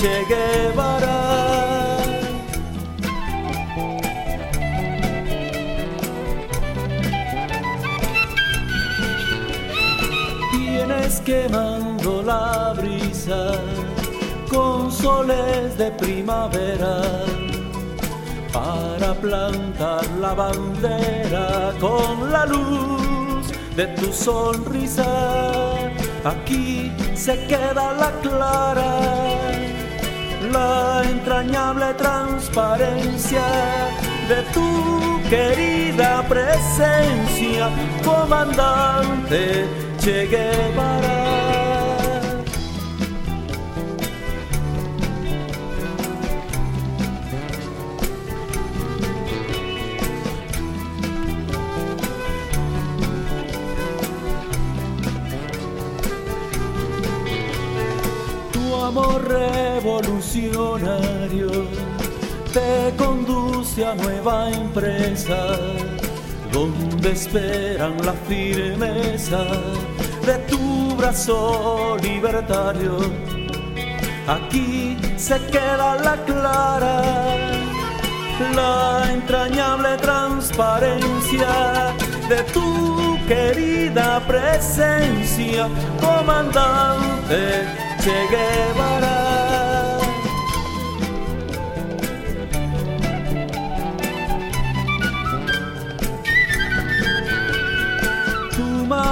Che Guevara. Vienes quemando la brisa con soles de primavera para plantar la bandera con la luz de tu sonrisa. Aquí se queda la clara, la entrañable transparencia de tu querida presencia, comandante Che Guevara. Revolucionario te conduce a nueva empresa donde esperan la firmeza de tu brazo libertario. Aquí se queda la clara, la entrañable transparencia de tu querida presencia, comandante Che Guevara.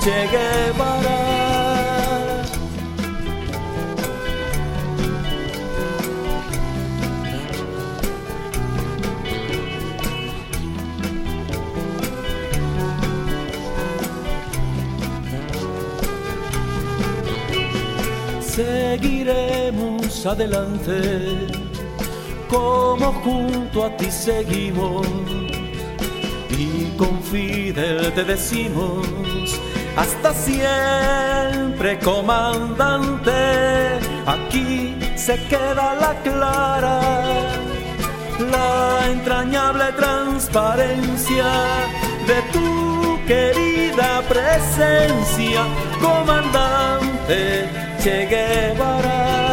Che Guevara. Seguiremos adelante, como junto a ti seguimos y con Fidel te decimos hasta siempre comandante aquí se queda la clara la entrañable transparencia de tu querida presencia comandante Che Guevara